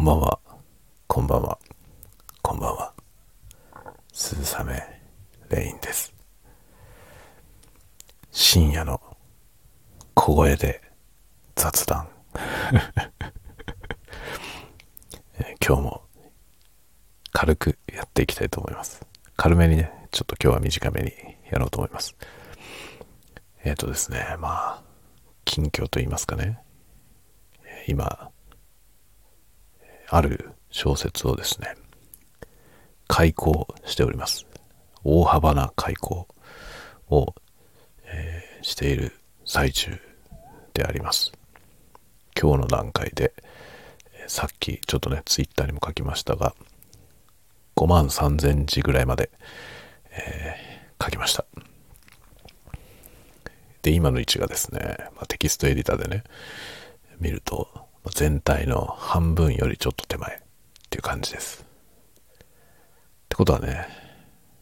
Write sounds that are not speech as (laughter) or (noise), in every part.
こんばんは、こんばんは、こんばんは。鈴雨レインです。深夜の小声で雑談。(laughs) 今日も軽くやっていきたいと思います。軽めにね、ちょっと今日は短めにやろうと思います。えっ、とですね、まあ、近況と言いますかね。今、ある小説をですね、開講しております。大幅な開講を、えーしている最中であります。今日の段階で、さっきちょっとね、ツイッターにも書きましたが、5万3000字ぐらいまで、えー書きました。で、今の位置がですね、まあテキストエディターでね、見ると、全体の半分よりちょっと手前っていう感じです。ってことはね、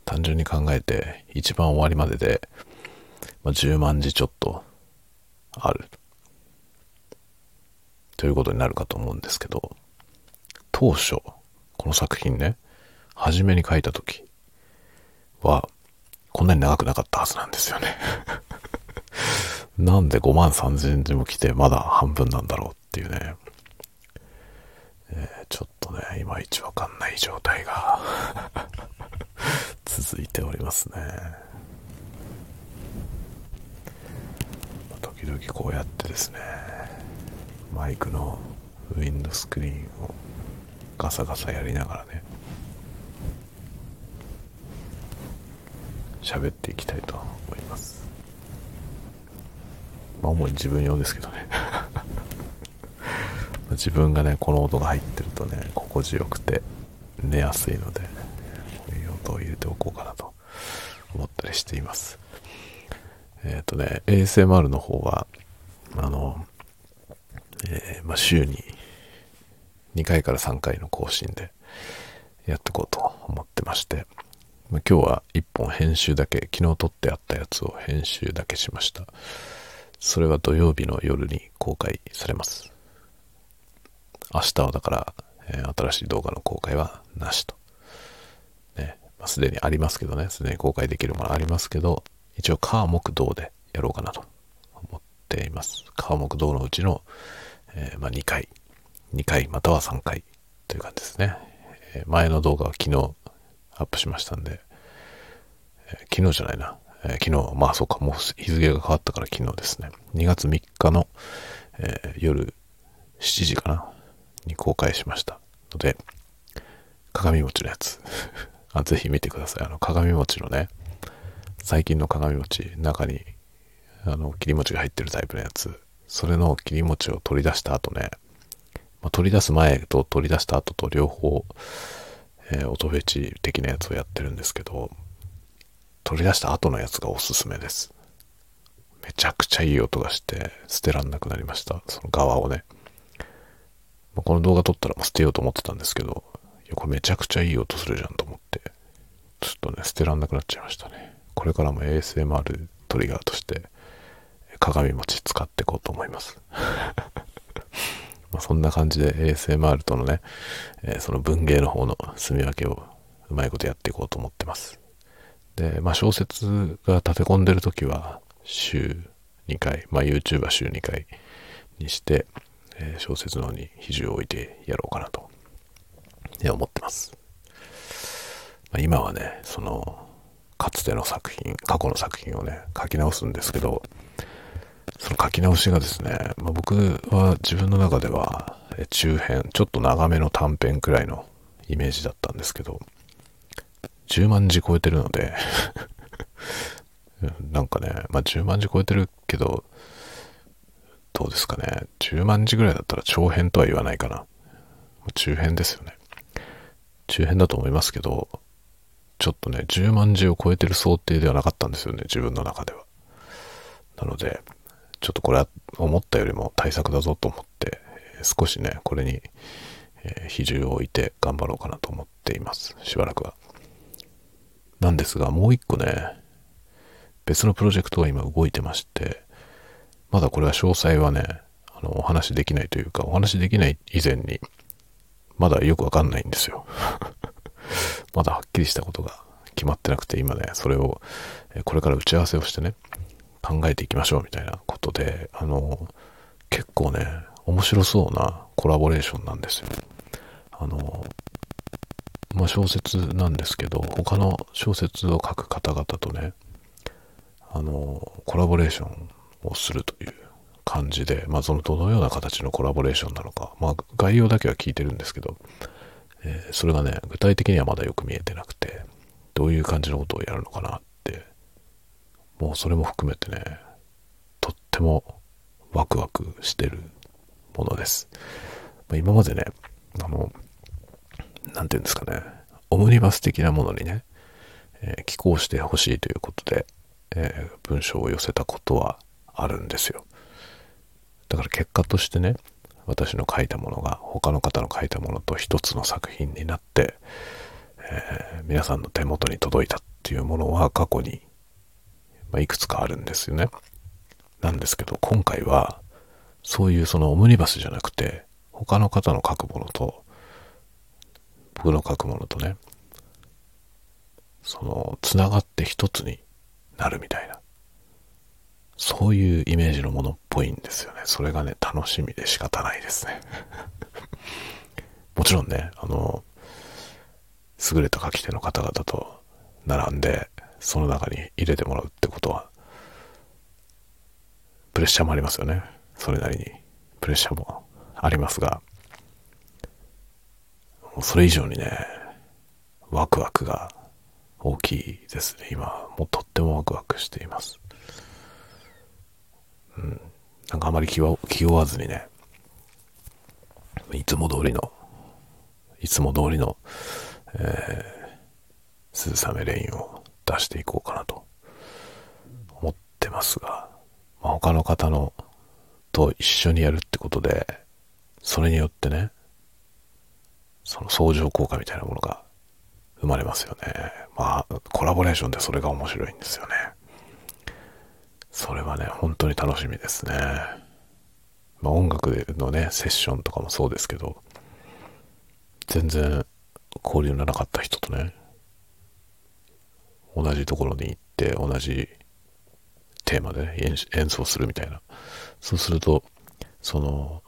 単純に考えて、一番終わりまでで、まあ、10万字ちょっとある。ということになるかと思うんですけど、当初、この作品ね、初めに書いた時は、こんなに長くなかったはずなんですよね。(laughs) なんで5万3000字も来てまだ半分なんだろうっていうね。えーちょっとね、いまいちわかんない状態が (laughs) 続いておりますね。時々こうやってですね、マイクのウィンドスクリーンをガサガサやりながらね、喋っていきたいと思います。ま主に自分用ですけどね。自分がね、この音が入ってるとね、心地よくて寝やすいので、こういう音を入れておこうかなと思ったりしています。えっ、とね、ASMR の方は、あの、えーまあ、週に2回から3回の更新でやっていこうと思ってまして、まあ、今日は1本編集だけ、昨日撮ってあったやつを編集だけしました。それは土曜日の夜に公開されます。明日はだから、えー新しい動画の公開はなしと。ね、まあ、すでにありますけどね、すでに公開できるものありますけど、一応、火木道でやろうかなと思っています。火木道のうちの、えーまあ、2回、2回または3回という感じですね。えー前の動画は昨日アップしましたんで、えー昨日じゃないな。え昨日、まあそうか、もう日付が変わったから昨日ですね。2月3日の、え夜7時かなに公開しましたので、鏡餅のやつ。(laughs) あぜひ見てください。あの、鏡餅のね、最近の鏡餅、中に、あの、切り餅が入ってるタイプのやつ。それの切り餅を取り出した後ね、まあ、取り出す前と取り出した後と両方、えー音フェチ的なやつをやってるんですけど、取り出した後のやつがおすすめです。めちゃくちゃいい音がして、捨てらんなくなりました。その側をね。まあこの動画撮ったら捨てようと思ってたんですけど、いや、これめちゃくちゃいい音するじゃんと思って、ちょっとね、捨てらんなくなっちゃいましたね。これからも ASMR トリガーとして、鏡餅使っていこうと思います。(laughs) まそんな感じで ASMR とのね、えーその文芸の方の住み分けをうまいことやっていこうと思ってます。で、まあ小説が立て込んでる時は週2回、まあ YouTube は週2回にして、え小説の方に比重を置いてやろうかなと、思ってます。まあ、今はね、その、かつての作品、過去の作品をね、書き直すんですけど、その書き直しがですね、まあ、僕は自分の中では中編、ちょっと長めの短編くらいのイメージだったんですけど、10万字超えてるので、(laughs) なんかね、まあ、10万字超えてるけど、どうですかね、10万字ぐらいだったら長編とは言わないかな。中編ですよね。中編だと思いますけど、ちょっとね、10万字を超えてる想定ではなかったんですよね、自分の中では。なので、ちょっとこれは思ったよりも対策だぞと思って、少しね、これに、比重を置いて頑張ろうかなと思っています。しばらくは。なんですが、もう一個ね、別のプロジェクトが今動いてまして、まだこれは詳細はね、あの、お話しできないというか、お話しできない以前に、まだよくわかんないんですよ。(laughs) まだはっきりしたことが決まってなくて、今ね、それを、これから打ち合わせをしてね、考えていきましょうみたいなことで、あの、結構ね、面白そうなコラボレーションなんですよ。あの、まあ、小説なんですけど、他の小説を書く方々とね、あの、コラボレーションをするという感じで、まあ、そのどのような形のコラボレーションなのか、まあ、概要だけは聞いてるんですけど、えー、それがね、具体的にはまだよく見えてなくて、どういう感じのことをやるのかなって、もうそれも含めてね、とってもワクワクしてるものです。まあ、今までね、あの、なんていうんですかね、オムニバス的なものにね、えー、寄稿してほしいということで、えー、文章を寄せたことはあるんですよ。だから結果としてね、私の書いたものが他の方の書いたものと一つの作品になって、えー、皆さんの手元に届いたっていうものは過去に、まあ、いくつかあるんですよね。なんですけど今回はそういうそのオムニバスじゃなくて他の方の書くものと僕の書くものとねそのつながって一つになるみたいなそういうイメージのものっぽいんですよね。それがね、楽しみで仕方ないですね。(laughs) もちろんね、あの、優れた書き手の方々と並んで、その中に入れてもらうってことは、プレッシャーもありますよね。それなりに。プレッシャーもありますが、それ以上にね、ワクワクが大きいですね。今、もうとってもワクワクしています。うん。なんかあまり気は気負わずにね、いつも通りの、いつも通りの、えー、鈴雨レインを出していこうかなと思ってますが、まあ、他の方のと一緒にやるってことで、それによってね、その相乗効果みたいなものが生まれますよね。まあ、コラボレーションでそれが面白いんですよね。それはね、本当に楽しみですね。まあ、音楽のね、セッションとかもそうですけど、全然交流のなかった人とね、同じところに行って同じテーマで、ね、演奏するみたいな。そうすると、その、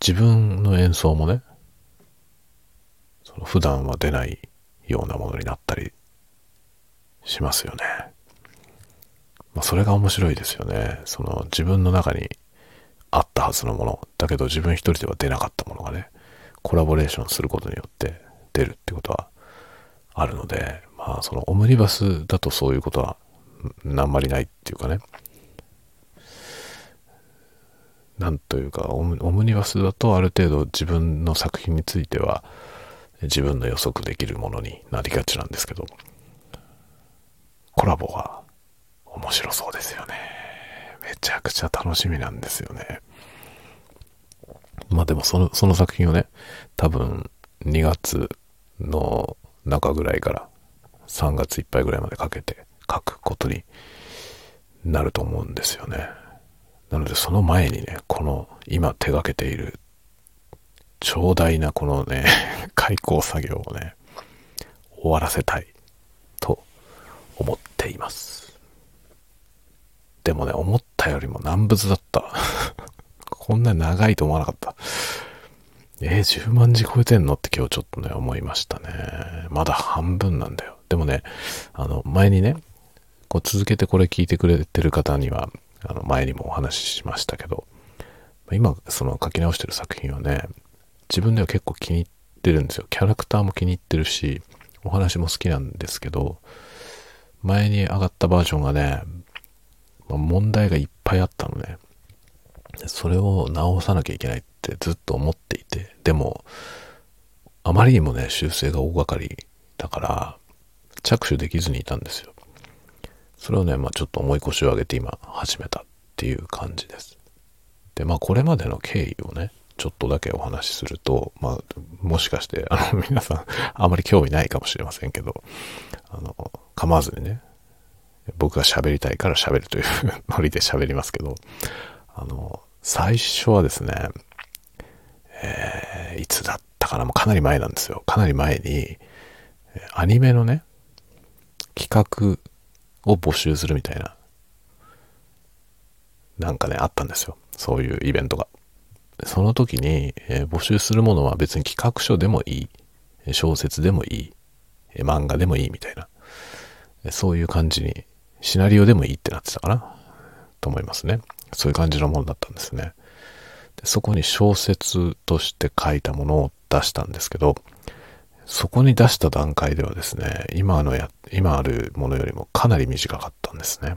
自分の演奏もね、その普段は出ないようなものになったりしますよね。まあ、それが面白いですよね。その自分の中にあったはずのもの、だけど自分一人では出なかったものがね、コラボレーションすることによって出るってことはあるので、まあそのオムニバスだとそういうことはあんまりないっていうかね、なんというかオム、オムニバスだとある程度自分の作品については自分の予測できるものになりがちなんですけど、コラボは面白そうですよね。めちゃくちゃ楽しみなんですよね。まあでもその、その作品をね、多分2月の中ぐらいから3月いっぱいぐらいまでかけて書くことになると思うんですよね。なのでその前にね、この今手がけている長大なこのね、(laughs) 開口作業をね、終わらせたいと思っています。でもね、思ったよりも難物だった。(laughs) こんな長いと思わなかった。えー、10万字超えてんの？って今日ちょっとね、思いましたね。まだ半分なんだよ。でもね、あの、前にね、こう続けてこれ聞いてくれてる方には、あの、前にもお話ししましたけど、今、その書き直してる作品はね、自分では結構気に入ってるんですよ。キャラクターも気に入ってるし、お話も好きなんですけど、前に上がったバージョンがね、まあ、問題がいっぱいあったのね。それを直さなきゃいけないってずっと思っていて、でも、あまりにもね、修正が大掛かりだから、着手できずにいたんですよ。それをね、まあちょっと重い腰を上げて今始めたっていう感じです。で、まあこれまでの経緯をね、ちょっとだけお話しすると、まあもしかして、あの皆さんあまり興味ないかもしれませんけど、あの、構わずにね、僕が喋りたいから喋るという (laughs) ノリで喋りますけど、あの、最初はですね、えー、いつだったかな？もうかなり前なんですよ。かなり前に、アニメのね、企画を募集するみたいな、なんかね、あったんですよ。そういうイベントが。その時に、えー、募集するものは別に企画書でもいい、小説でもいい、漫画でもいいみたいな、そういう感じに、シナリオでもいいってなってたかな？と思いますね。そういう感じのものだったんですね。でそこに小説として書いたものを出したんですけど、そこに出した段階ではですね、今のや、今あるものよりもかなり短かったんですね。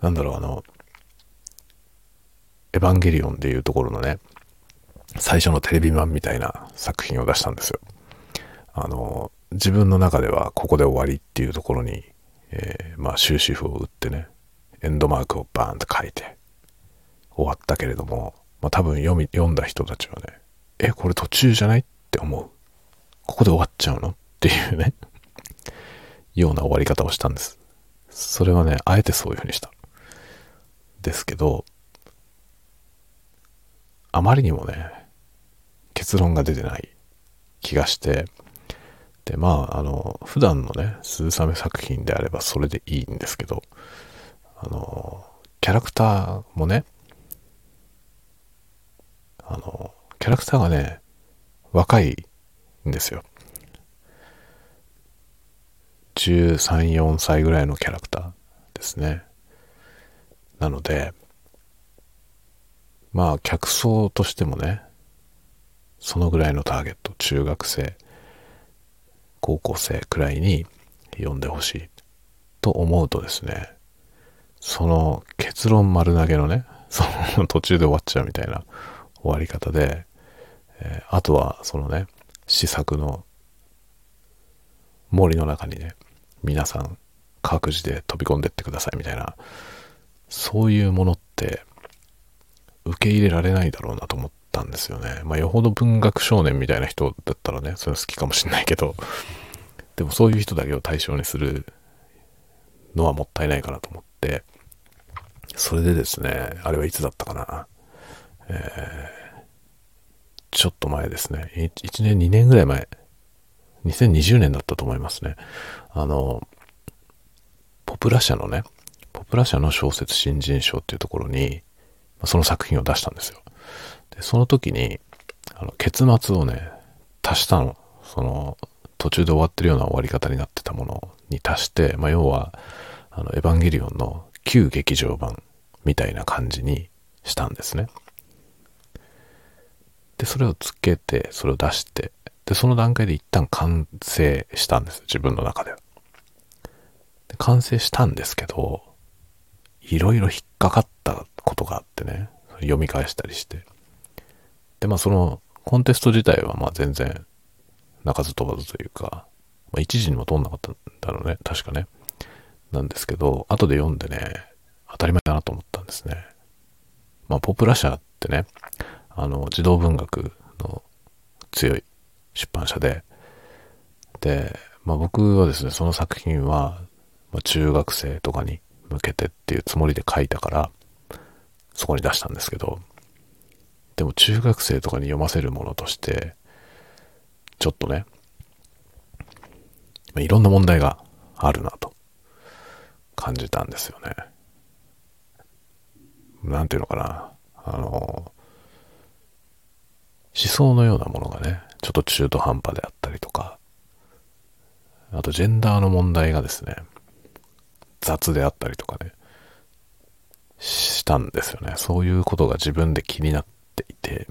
なんだろう、あの、エヴァンゲリオンでいうところのね、最初のテレビマンみたいな作品を出したんですよ。あの、自分の中ではここで終わりっていうところに、えー、まあ終止符を打ってね、エンドマークをバーンと書いて終わったけれども、まあ多分読み、読んだ人たちはね、え、これ途中じゃないって思う。ここで終わっちゃうのっていうね (laughs) ような終わり方をしたんです。それはね、あえてそういうふうにした。ですけど、あまりにもね、結論が出てない気がして、で、まあ、あの、普段のね、鈴雨作品であればそれでいいんですけど、あの、キャラクターもね、あの、キャラクターがね、若いんですよ。13、4歳ぐらいのキャラクターですね。なので、まあ、客層としてもね、そのぐらいのターゲット、中学生、高校生くらいに読んでほしいと思うとですね、その結論丸投げのね、(laughs) その途中で終わっちゃうみたいな終わり方で、えー、あとはそのね、試作の森の中にね、皆さん各自で飛び込んでってくださいみたいな、そういうものって受け入れられないだろうなと思ってたんですよね。まあ、よほど文学少年みたいな人だったらね、それは好きかもしんないけど、でもそういう人だけを対象にするのはもったいないかなと思って、それでですね、あれはいつだったかな。えー、ちょっと前ですね。1年、2年ぐらい前。2020年だったと思いますね。あの、ポプラ社のね、ポプラ社の小説新人賞っていうところに、その作品を出したんですよ。で、その時に、あの、結末をね、足したの。その、途中で終わってるような終わり方になってたものに足して、まあ、要は、あの、エヴァンゲリオンの旧劇場版みたいな感じにしたんですね。で、それをつけて、それを出して、で、その段階で一旦完成したんです。自分の中では。で完成したんですけど、いろいろ引っかかったことがあってね、読み返したりして。で、まあそのコンテスト自体はまあ全然鳴かず飛ばずというか、まあ一時にも通んなかったんだろうね、確かね。なんですけど、後で読んでね、当たり前だなと思ったんですね。まあポプラ社ってね、あの、児童文学の強い出版社で、で、まあ僕はですね、その作品は、まあ、中学生とかに向けてっていうつもりで書いたから、そこに出したんですけど、でも中学生とかに読ませるものとして、ちょっとね、いろんな問題があるなと感じたんですよね。なんていうのかな。あの、思想のようなものがね、ちょっと中途半端であったりとか、あとジェンダーの問題がですね、雑であったりとかね、したんですよね。そういうことが自分で気になっていて。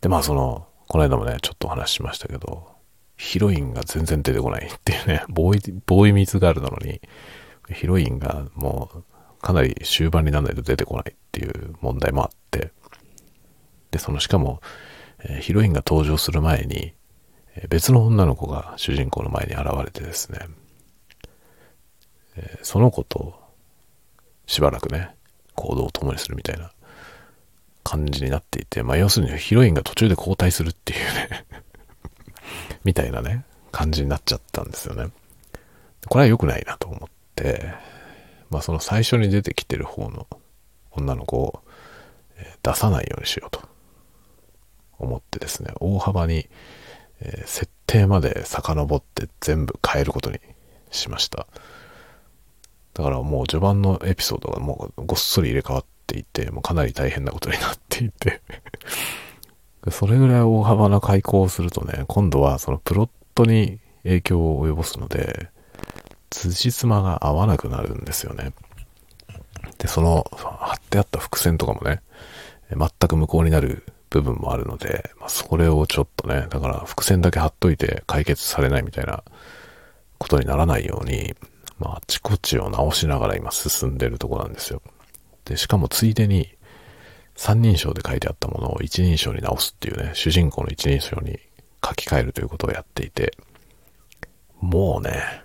で、まあその、この間もね、ちょっとお話ししましたけど、ヒロインが全然出てこないっていうね、(laughs) ボーイ、ボーイミズガールなのに、ヒロインがもうかなり終盤にならないと出てこないっていう問題もあって、で、そのしかも、え、ヒロインが登場する前に、え、別の女の子が主人公の前に現れてですね、え、その子としばらくね、行動を共にするみたいな感じになっていて、まあ要するにヒロインが途中で交代するっていうね (laughs) みたいなね、感じになっちゃったんですよね。これは良くないなと思って、まあその最初に出てきてる方の女の子を出さないようにしようと思ってですね、大幅に、え、設定まで遡って全部変えることにしました。だからもう序盤のエピソードがもうごっそり入れ替わってっていて、もうかなり大変なことになっていて (laughs) それぐらい大幅な開口をするとね、今度はそのプロットに影響を及ぼすので、辻褄が合わなくなるんですよね。で、その貼ってあった伏線とかもね、全く無効になる部分もあるので、まあ、それをちょっとね、だから伏線だけ貼っといて解決されないみたいなことにならないように、まあ、あちこちを直しながら今進んでるとこなんですよ。で、しかもついでに、三人称で書いてあったものを一人称に直すっていうね、主人公の一人称に書き換えるということをやっていて、もうね、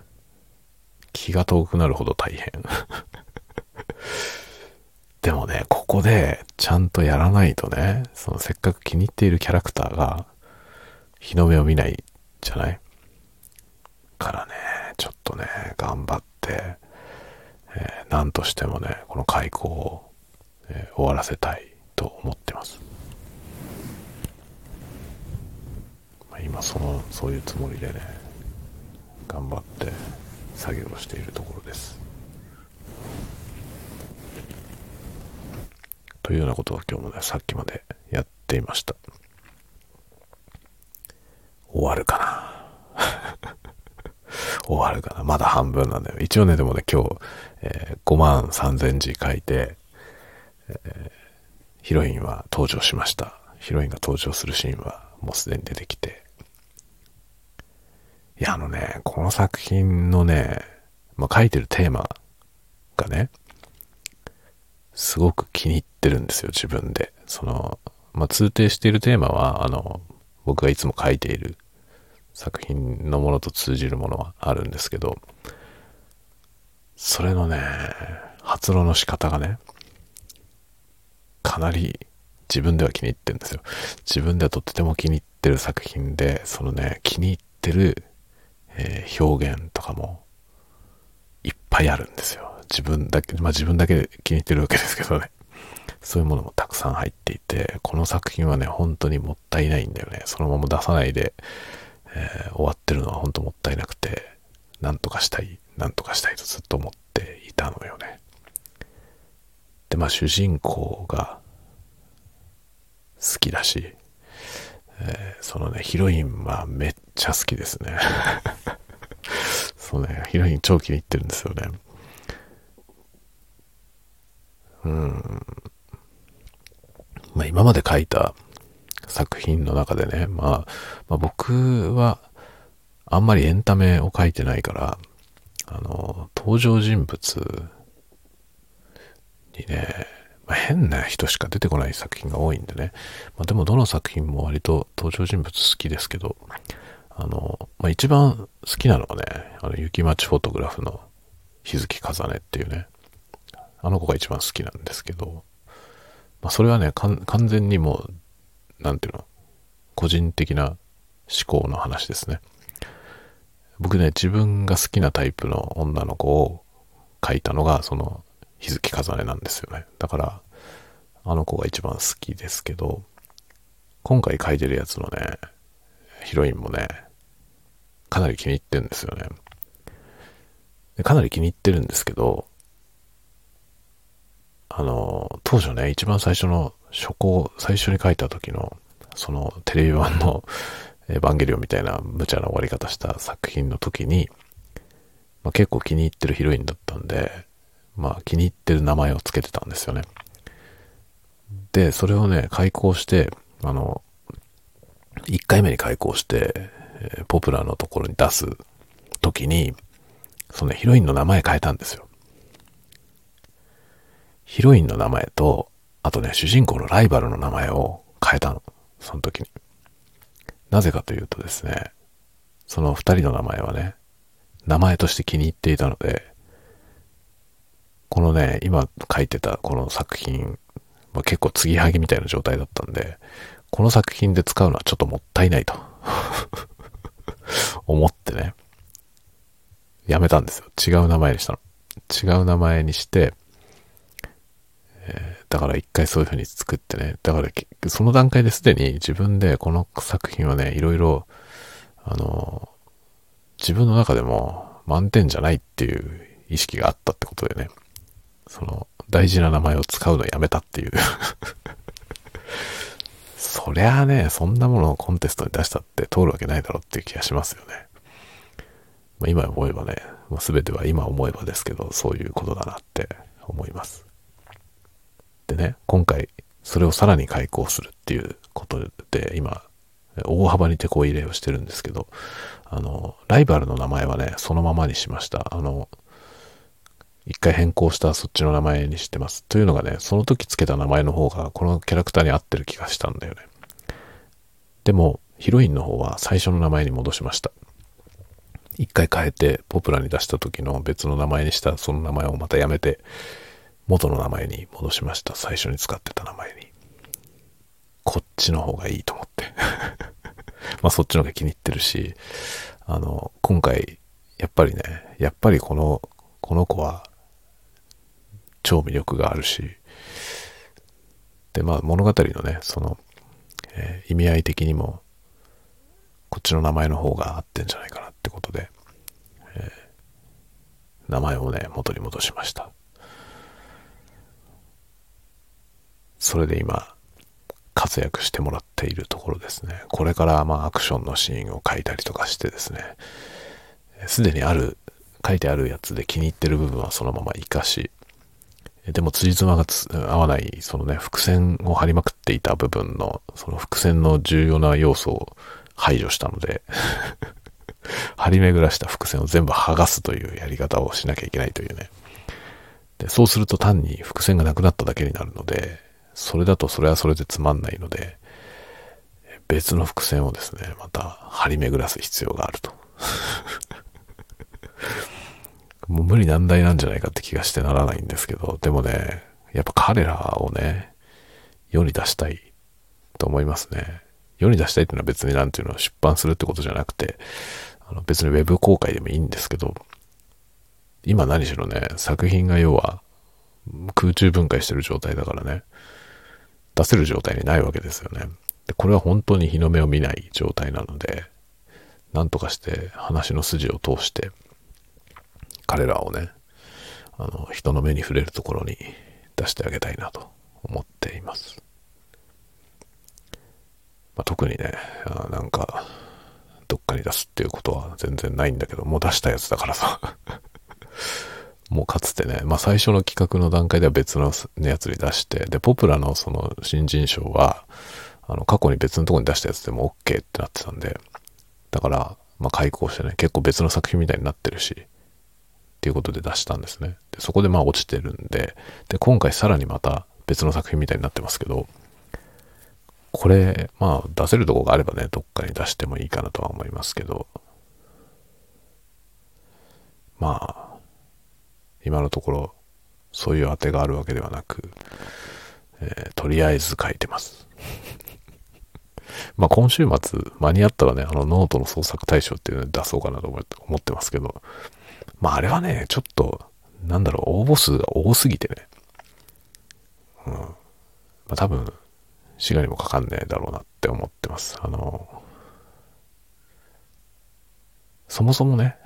気が遠くなるほど大変。(laughs) でもね、ここでちゃんとやらないとね、そのせっかく気に入っているキャラクターが日の目を見ないじゃない？からね、ちょっとね、頑張って、えー、何としてもね、この開口を、えー、終わらせたいと思ってます。まあ、今その、そういうつもりでね、頑張って作業しているところです。というようなことを今日もね、さっきまでやっていました。終わるかな終わるかなまだ半分なんだよ。一応ね、でもね、今日、えー、5万3000字書いて、えー、ヒロインは登場しました。ヒロインが登場するシーンはもうすでに出てきて。いや、あのね、この作品のね、まあ、書いてるテーマがね、すごく気に入ってるんですよ、自分で。その、まあ、通底しているテーマは、あの、僕がいつも書いている作品のものと通じるものはあるんですけど、それのね、発露の仕方がね、かなり自分では気に入ってるんですよ。自分ではとっても気に入ってる作品で、そのね、気に入ってる、えー、表現とかもいっぱいあるんですよ。自分だけ、まあ自分だけ気に入ってるわけですけどね。そういうものもたくさん入っていて、この作品はね、本当にもったいないんだよね。そのまま出さないで、えー、終わってるのは本当もったいなくて、なんとかしたい、なんとかしたいとずっと思っていたのよね。で、まあ主人公が好きだし、えー、そのね、ヒロインはめっちゃ好きですね。(laughs) そうね、ヒロイン超気に入ってるんですよね。うん。まあ今まで書いた作品の中でね、まあ、まあ、僕はあんまりエンタメを書いてないから、あの、登場人物にね、まあ、変な人しか出てこない作品が多いんでね。まあ、でもどの作品も割と登場人物好きですけど、あの、まあ、一番好きなのはね、あの、雪町フォトグラフの日月風音っていうね、あの子が一番好きなんですけど、まあ、それはね、完全にもう、なんていうの、個人的な思考の話ですね。僕ね、自分が好きなタイプの女の子を描いたのが、その、日月風音なんですよね。だから、あの子が一番好きですけど、今回描いてるやつのね、ヒロインもね、かなり気に入ってるんですよね。かなり気に入ってるんですけど、あの、当初ね、一番最初の初稿、最初に書いた時の、そのテレビ版のエヴァンゲリオンみたいな無茶な終わり方した作品の時に、まあ、結構気に入ってるヒロインだったんで、まあ気に入ってる名前を付けてたんですよね。で、それをね、開講して、あの、1回目に開講して、え、ポプラのところに出す時に、その、ヒロインの名前変えたんですよ。ヒロインの名前と、あとね、主人公のライバルの名前を変えたの。その時に。なぜかというとですね、その二人の名前はね、名前として気に入っていたので、このね、今書いてたこの作品、まあ、結構継ぎはぎみたいな状態だったんで、この作品で使うのはちょっともったいないと (laughs) 思ってね、やめたんですよ。違う名前にしたの。違う名前にして、だから一回そういう風に作ってね。だからその段階ですでに自分でこの作品はね、いろいろ、あの、自分の中でも満点じゃないっていう意識があったってことでね。その、大事な名前を使うのやめたっていう (laughs) そりゃあね、そんなものをコンテストに出したって通るわけないだろうっていう気がしますよね。まあ、今思えばね、ま、全ては今思えばですけど、そういうことだなって思います。でね、今回、それをさらに開講するっていうことで、今、大幅に手こ入れをしてるんですけど、あの、ライバルの名前はね、そのままにしました。あの、一回変更したそっちの名前にしてます。というのがね、その時つけた名前の方がこのキャラクターに合ってる気がしたんだよね。でも、ヒロインの方は最初の名前に戻しました。一回変えてポプラに出した時の別の名前にしたその名前をまたやめて元の名前に戻しました。最初に使ってた名前に。こっちの方がいいと思って (laughs) まあそっちの方が気に入ってるし、あの、今回、やっぱりね、やっぱりこの、この子は超魅力があるし、で、まあ物語のね、その、えー、意味合い的にも、こっちの名前の方が合ってんじゃないかなってことで、えー、名前をね、元に戻しました。それで今、活躍してもらっているところですね。これからまあアクションのシーンを書いたりとかしてですね、すでにある、書いてあるやつで気に入ってる部分はそのまま活かし、でも辻褄が合わない、そのね、伏線を張りまくっていた部分の、その伏線の重要な要素を排除したので (laughs) 張り巡らした伏線を全部剥がすというやり方をしなきゃいけないというね。でそうすると単に伏線がなくなっただけになるので、それだとそれはそれでつまんないので、別の伏線をですね、また張り巡らす必要があると。(laughs) もう無理難題なんじゃないかって気がしてならないんですけど、でもね、やっぱ彼らをね、世に出したいと思いますね。世に出したいっていうのは別になんていうのを出版するってことじゃなくて、あの別に web 公開でもいいんですけど、今何しろね、作品が要は空中分解してる状態だからね、出せる状態にないわけですよね。でこれは本当に日の目を見ない状態なので、なんとかして話の筋を通して、彼らをね、あの、人の目に触れるところに出してあげたいなと思っています。まあ、特にね、あなんか、どっかに出すっていうことは全然ないんだけど、もう出したやつだからさもうかつてね、まあ最初の企画の段階では別のやつに出して、で、ポプラのその新人賞は、あの、過去に別のとこに出したやつでも OK ってなってたんで、だから、まあ開講してね、結構別の作品みたいになってるし、っていうことで出したんですね。で、そこでまあ落ちてるんで、で、今回さらにまた別の作品みたいになってますけど、これ、まあ出せるとこがあればね、どっかに出してもいいかなとは思いますけど、まあ、今のところそういう当てがあるわけではなく、えー、とりあえず書いてます。(laughs) まあ今週末間に合ったらね、あのノートの創作対象っていうのを出そうかなと思ってますけど、まああれはね、ちょっと、なんだろう、応募数が多すぎてね、うん。まあ多分、滋賀にもかかんねえだろうなって思ってます。あの、そもそもね、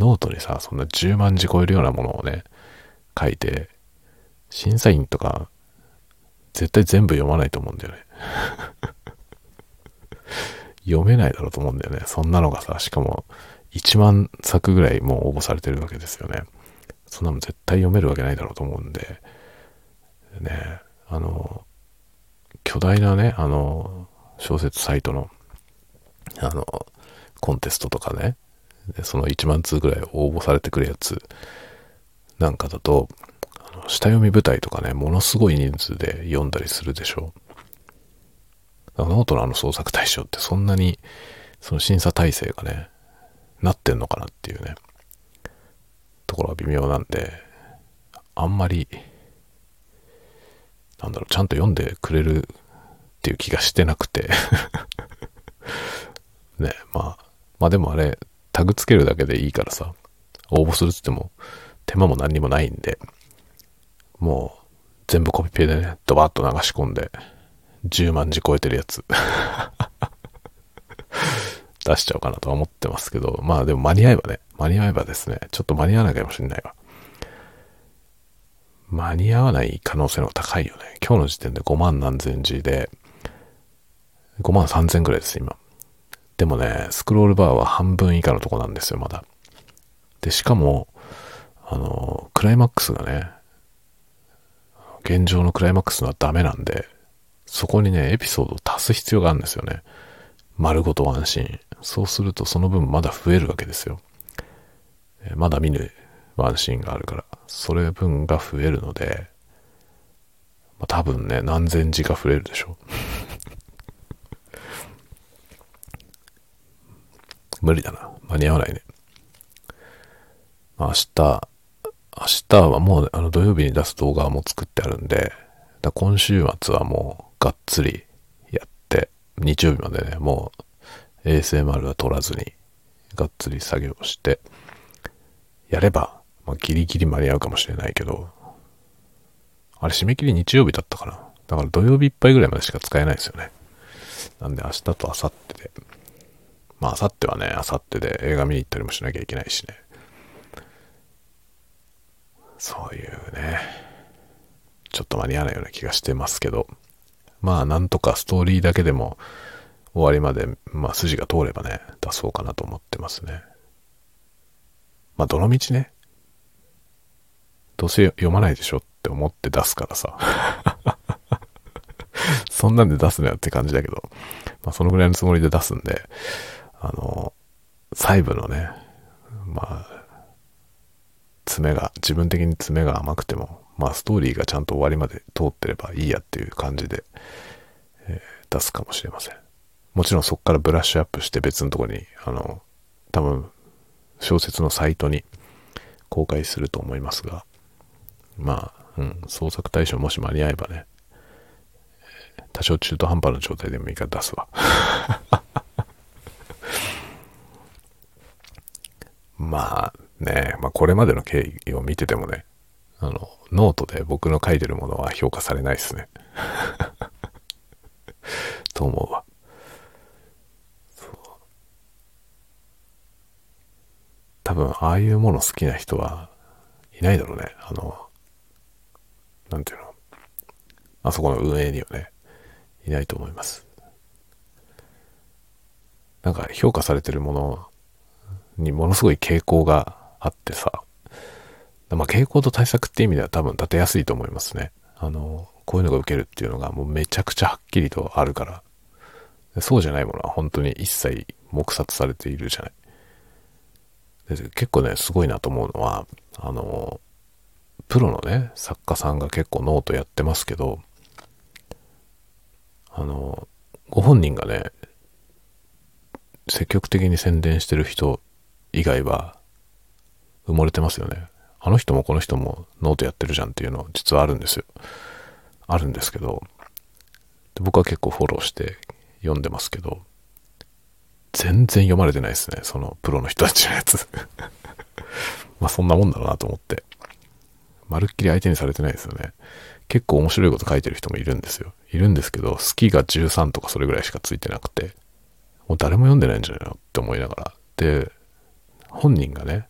ノートにさ、そんな10万字超えるようなものをね、書いて、審査員とか、絶対全部読まないと思うんだよね。(laughs) 読めないだろうと思うんだよね。そんなのがさ、しかも1万作ぐらいもう応募されてるわけですよね。そんなの絶対読めるわけないだろうと思うんで、ね、あの、巨大なね、あの、小説サイトの、あの、コンテストとかね、その1万通ぐらい応募されてくるやつなんかだと、下読み舞台とかね、ものすごい人数で読んだりするでしょ。ノートのあの創作対象ってそんなにその審査体制がね、なってんのかなっていうね、ところは微妙なんで、あんまり、なんだろう、ちゃんと読んでくれるっていう気がしてなくて (laughs) ね、まあ、まあでもあれ、タグつけるだけでいいからさ、応募するっつっても手間も何にもないんで、もう全部コピペでね、ドバッと流し込んで、10万字超えてるやつ (laughs) 出しちゃおうかなとは思ってますけど、まあでも間に合えばね、間に合えばですね、ちょっと間に合わないかもしれないわ。間に合わない可能性の方が高いよね。今日の時点で5万何千字で、5万3千ぐらいです、今。でもね、スクロールバーは半分以下のとこなんですよ、まだ。で、しかも、あの、クライマックスがね、現状のクライマックスはダメなんで、そこにね、エピソードを足す必要があるんですよね。丸ごとワンシーン。そうするとその分まだ増えるわけですよ。まだ見ぬワンシーンがあるから、それ分が増えるので、まあ、多分ね、何千字か増えるでしょう。無理だな。間に合わないね。明日、明日はもうあの土曜日に出す動画も作ってあるんで、だ今週末はもうがっつりやって、日曜日までね、もう ASMR は取らずに、がっつり作業して、やれば、まあ、ギリギリ間に合うかもしれないけど、あれ締め切り日曜日だったかな。だから土曜日いっぱいぐらいまでしか使えないですよね。なんで明日と明後日で、まあ明後日はね、明後日で映画見に行ったりもしなきゃいけないしね。そういうね、ちょっと間に合わないような気がしてますけど、まあなんとかストーリーだけでも終わりまで、まあ筋が通ればね、出そうかなと思ってますね。まあどのみちね、どうせ読まないでしょって思って出すからさ。(laughs) そんなんで出すなよって感じだけど、まあそのぐらいのつもりで出すんで、あの、細部のね、まあ爪が、自分的に爪が甘くても、まあストーリーがちゃんと終わりまで通ってればいいやっていう感じで、えー、出すかもしれません。もちろんそこからブラッシュアップして別のとこに、あの、多分小説のサイトに公開すると思いますが、まあ、うん、創作大賞もし間に合えばね、多少中途半端な状態でもいいから出すわ。(laughs) まあ、ねまあこれまでの経緯を見ててもね、あの、ノートで僕の書いてるものは評価されないですね。(laughs) と思うわ。そう多分、ああいうもの好きな人はいないだろうね。あの、なんていうの。あそこの運営にはね、いないと思います。なんか評価されてるものにものすごい傾向があってさ、まあ、傾向と対策って意味では多分立てやすいと思いますね。あの、こういうのが受けるっていうのがもうめちゃくちゃはっきりとあるから。そうじゃないものは本当に一切黙殺されているじゃない。で結構ね、すごいなと思うのは、あの、プロのね、作家さんが結構ノートやってますけど、あの、ご本人がね、積極的に宣伝してる人以外は埋もれてますよね。あの人もこの人もノートやってるじゃんっていうの実はあるんですよ。あるんですけど、僕は結構フォローして読んでますけど、全然読まれてないですね。そのプロの人たちのやつ (laughs) まあそんなもんだろうなと思って。まるっきり相手にされてないですよね。結構面白いこと書いてる人もいるんですよ。いるんですけど、好きが13とかそれぐらいしかついてなくて、もう誰も読んでないんじゃないのって思いながら。で、本人がね、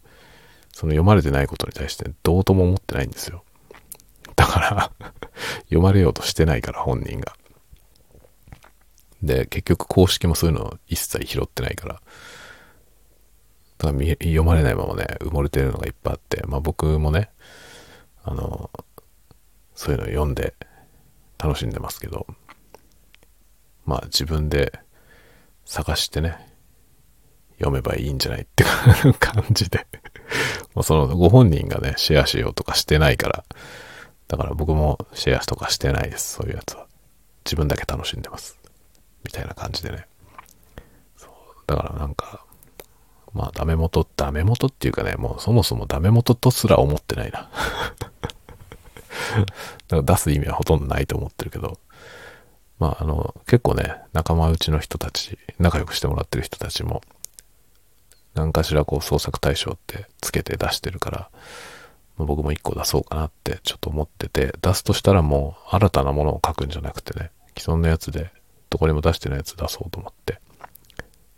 その読まれてないことに対してどうとも思ってないんですよ。だから (laughs) 読まれようとしてないから本人が。で、結局公式もそういうのを一切拾ってないから、だから読まれないままね、埋もれてるのがいっぱいあって、まあ僕もね、あの、そういうのを読んで楽しんでますけど、まあ自分で探してね、読めばいいんじゃないって感じで (laughs) もうそのご本人がね、シェアしようとかしてないから、だから僕もシェアとかしてないです、そういうやつは。自分だけ楽しんでます。みたいな感じでね。そうだからなんか、まあダメ元、ダメ元っていうかね、もうそもそもダメ元とすら思ってないな。(laughs) だから出す意味はほとんどないと思ってるけど、まああの、結構ね、仲間内の人たち、仲良くしてもらってる人たちも、何かしらこう創作対象ってつけて出してるから、僕も一個出そうかなってちょっと思ってて、出すとしたらもう新たなものを書くんじゃなくてね、既存のやつで、どこにも出してないやつ出そうと思って、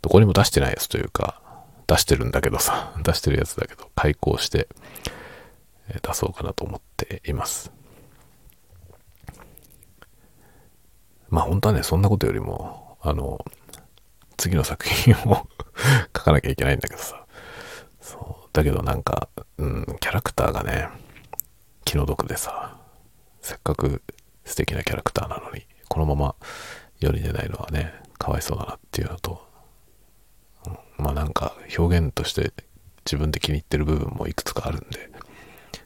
どこにも出してないやつというか、出してるんだけどさ、(laughs) 出してるやつだけど、開講して、出そうかなと思っています。まあ本当はね、そんなことよりも、あの、次の作品を (laughs) 書かなきゃいけないんだけどさ。そう。だけどなんか、うん、キャラクターがね、気の毒でさ、せっかく素敵なキャラクターなのに、このまま世に出ないのはね、かわいそうだなっていうのと、まあなんか表現として自分で気に入ってる部分もいくつかあるんで、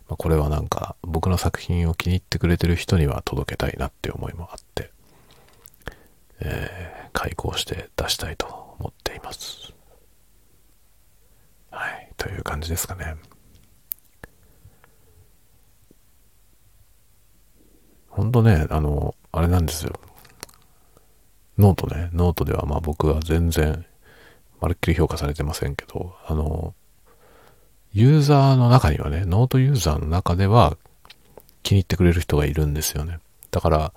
まあ、これはなんか僕の作品を気に入ってくれてる人には届けたいなっていう思いもあって、えー、改稿して出したいと思っています。感じですかね。ほんとね、あの、あれなんですよ。ノートね、ノートではまあ僕は全然、まるっきり評価されてませんけど、あの、ユーザーの中にはね、ノートユーザーの中では気に入ってくれる人がいるんですよね。だから、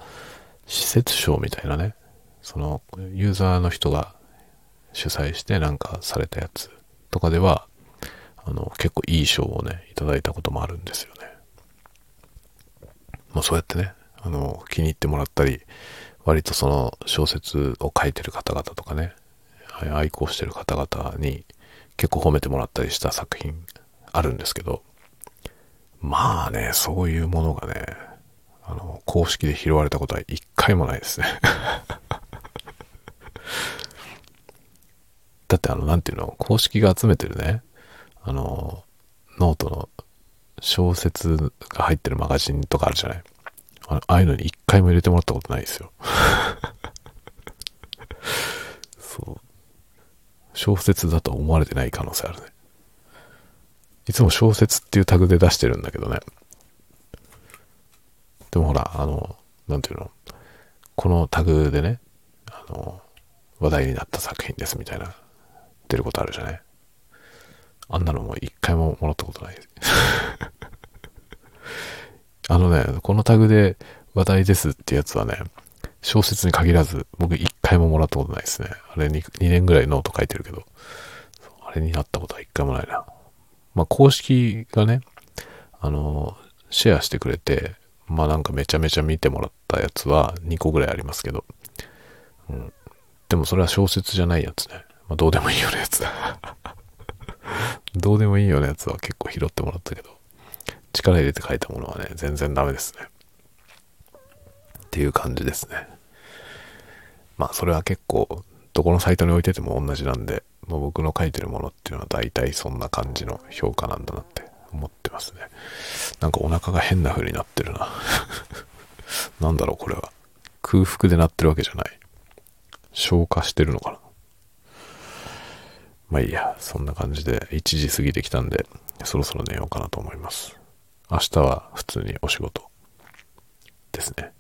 私設賞みたいなね、そのユーザーの人が主催してなんかされたやつとかでは、あの、結構いい賞をね、いただいたこともあるんですよね。まあそうやってね、あの、気に入ってもらったり、割とその小説を書いてる方々とかね、愛好してる方々に結構褒めてもらったりした作品あるんですけど、まあね、そういうものがね、あの、公式で拾われたことは一回もないですね (laughs) だってあの、なんていうの、公式が集めてるね、あの、ノートの小説が入ってるマガジンとかあるじゃない？ああいうのに一回も入れてもらったことないですよ。(laughs) そう。小説だと思われてない可能性あるね。いつも小説っていうタグで出してるんだけどね。でもほら、あの、なんていうの、このタグでね、あの、話題になった作品ですみたいな、出ることあるじゃない？あんなのも一回ももらったことない。(laughs) あのね、このタグで話題ですってやつはね、小説に限らず、僕一回ももらったことないですね。あれ 2, 2年ぐらいノート書いてるけど、あれになったことは一回もないな。まあ、公式がね、あの、シェアしてくれて、まあなんかめちゃめちゃ見てもらったやつは2個ぐらいありますけど、うん。でもそれは小説じゃないやつね。まあどうでもいいようなやつだ。どうでもいいようなやつは結構拾ってもらったけど、力入れて書いたものはね、全然ダメですね。っていう感じですね。まあそれは結構、どこのサイトに置いてても同じなんで、もう僕の書いてるものっていうのは大体そんな感じの評価なんだなって思ってますね。なんかお腹が変な風になってるな。(laughs) なんだろうこれは。空腹でなってるわけじゃない。消化してるのかな。まあいいや、そんな感じで1時過ぎてきたんで、そろそろ寝ようかなと思います。明日は普通にお仕事ですね。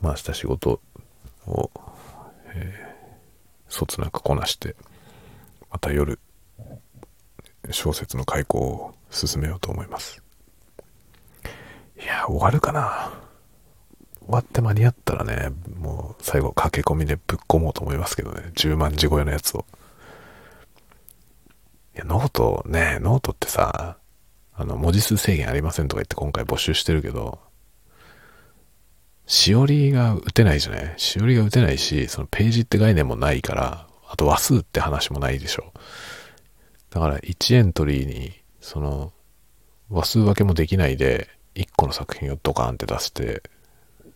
まあ明日仕事を、えー、そつなくこなして、また夜、小説の開講を進めようと思います。いや、終わるかな終わって間に合ったらね、もう最後駆け込みでぶっ込もうと思いますけどね、10万字超えのやつを。いや、ノートね、ノートってさ、あの、文字数制限ありませんとか言って今回募集してるけど、しおりが打てないじゃない？しおりが打てないし、そのページって概念もないから、あと話数って話もないでしょ。だから1エントリーに、その、話数分けもできないで、1個の作品をドカーンって出して、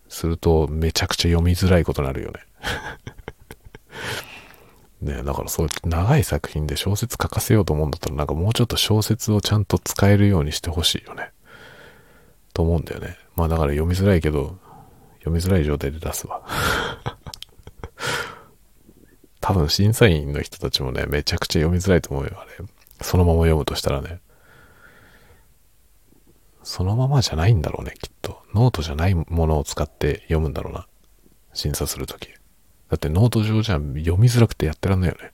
するとめちゃくちゃ読みづらいことになるよね。(laughs) ねだからそういう長い作品で小説書かせようと思うんだったらなんかもうちょっと小説をちゃんと使えるようにしてほしいよね。と思うんだよね。まあだから読みづらいけど、読みづらい状態で出すわ。(laughs) 多分審査員の人たちもね、めちゃくちゃ読みづらいと思うよ、あれ。そのまま読むとしたらね。そのままじゃないんだろうね、きっと。ノートじゃないものを使って読むんだろうな。審査するとき。だってノート上じゃ読みづらくてやってらんないよね。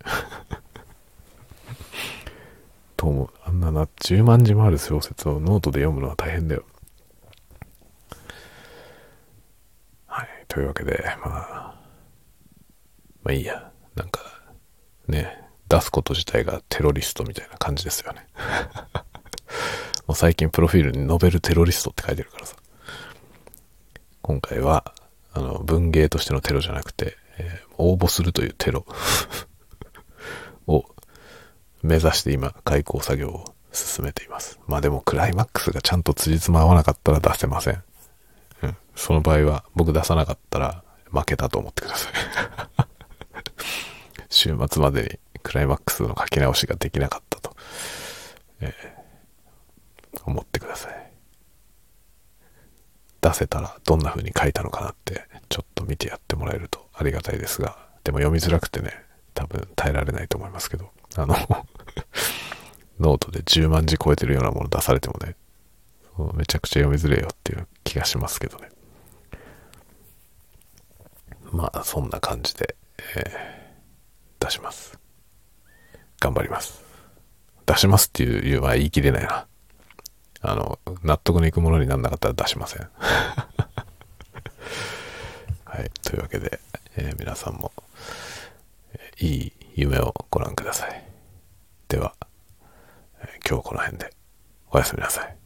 (laughs) と思う。あんなな、10万字もある小説をノートで読むのは大変だよ。はい。というわけで、まあ、まあいいや。なんか、ね、出すこと自体がテロリストみたいな感じですよね。もう最近プロフィールにノベルテロリストって書いてるからさ。今回は、あの、文芸としてのテロじゃなくて、えー、応募するというテロ (laughs) を目指して今、開講作業を進めています。まあでもクライマックスがちゃんと辻褄合わなかったら出せません。うん。その場合は僕出さなかったら負けたと思ってください。(laughs) 週末までにクライマックスの書き直しができなかったと、えー、思ってください。出せたらどんな風に書いたのかなってちょっと見てやってもらえるとありがたいですが、でも読みづらくてね、多分耐えられないと思いますけど、あの (laughs) ノートで10万字超えてるようなもの出されてもね、めちゃくちゃ読みづれよっていう気がしますけどね。まあ、そんな感じで、えー、出します。頑張ります。出しますっていう言うは言い切れないな。あの、納得のいくものになんなかったら出しません。(laughs) はい。というわけで、えー、皆さんも、いい夢をご覧ください。では、えー、今日この辺でおやすみなさい。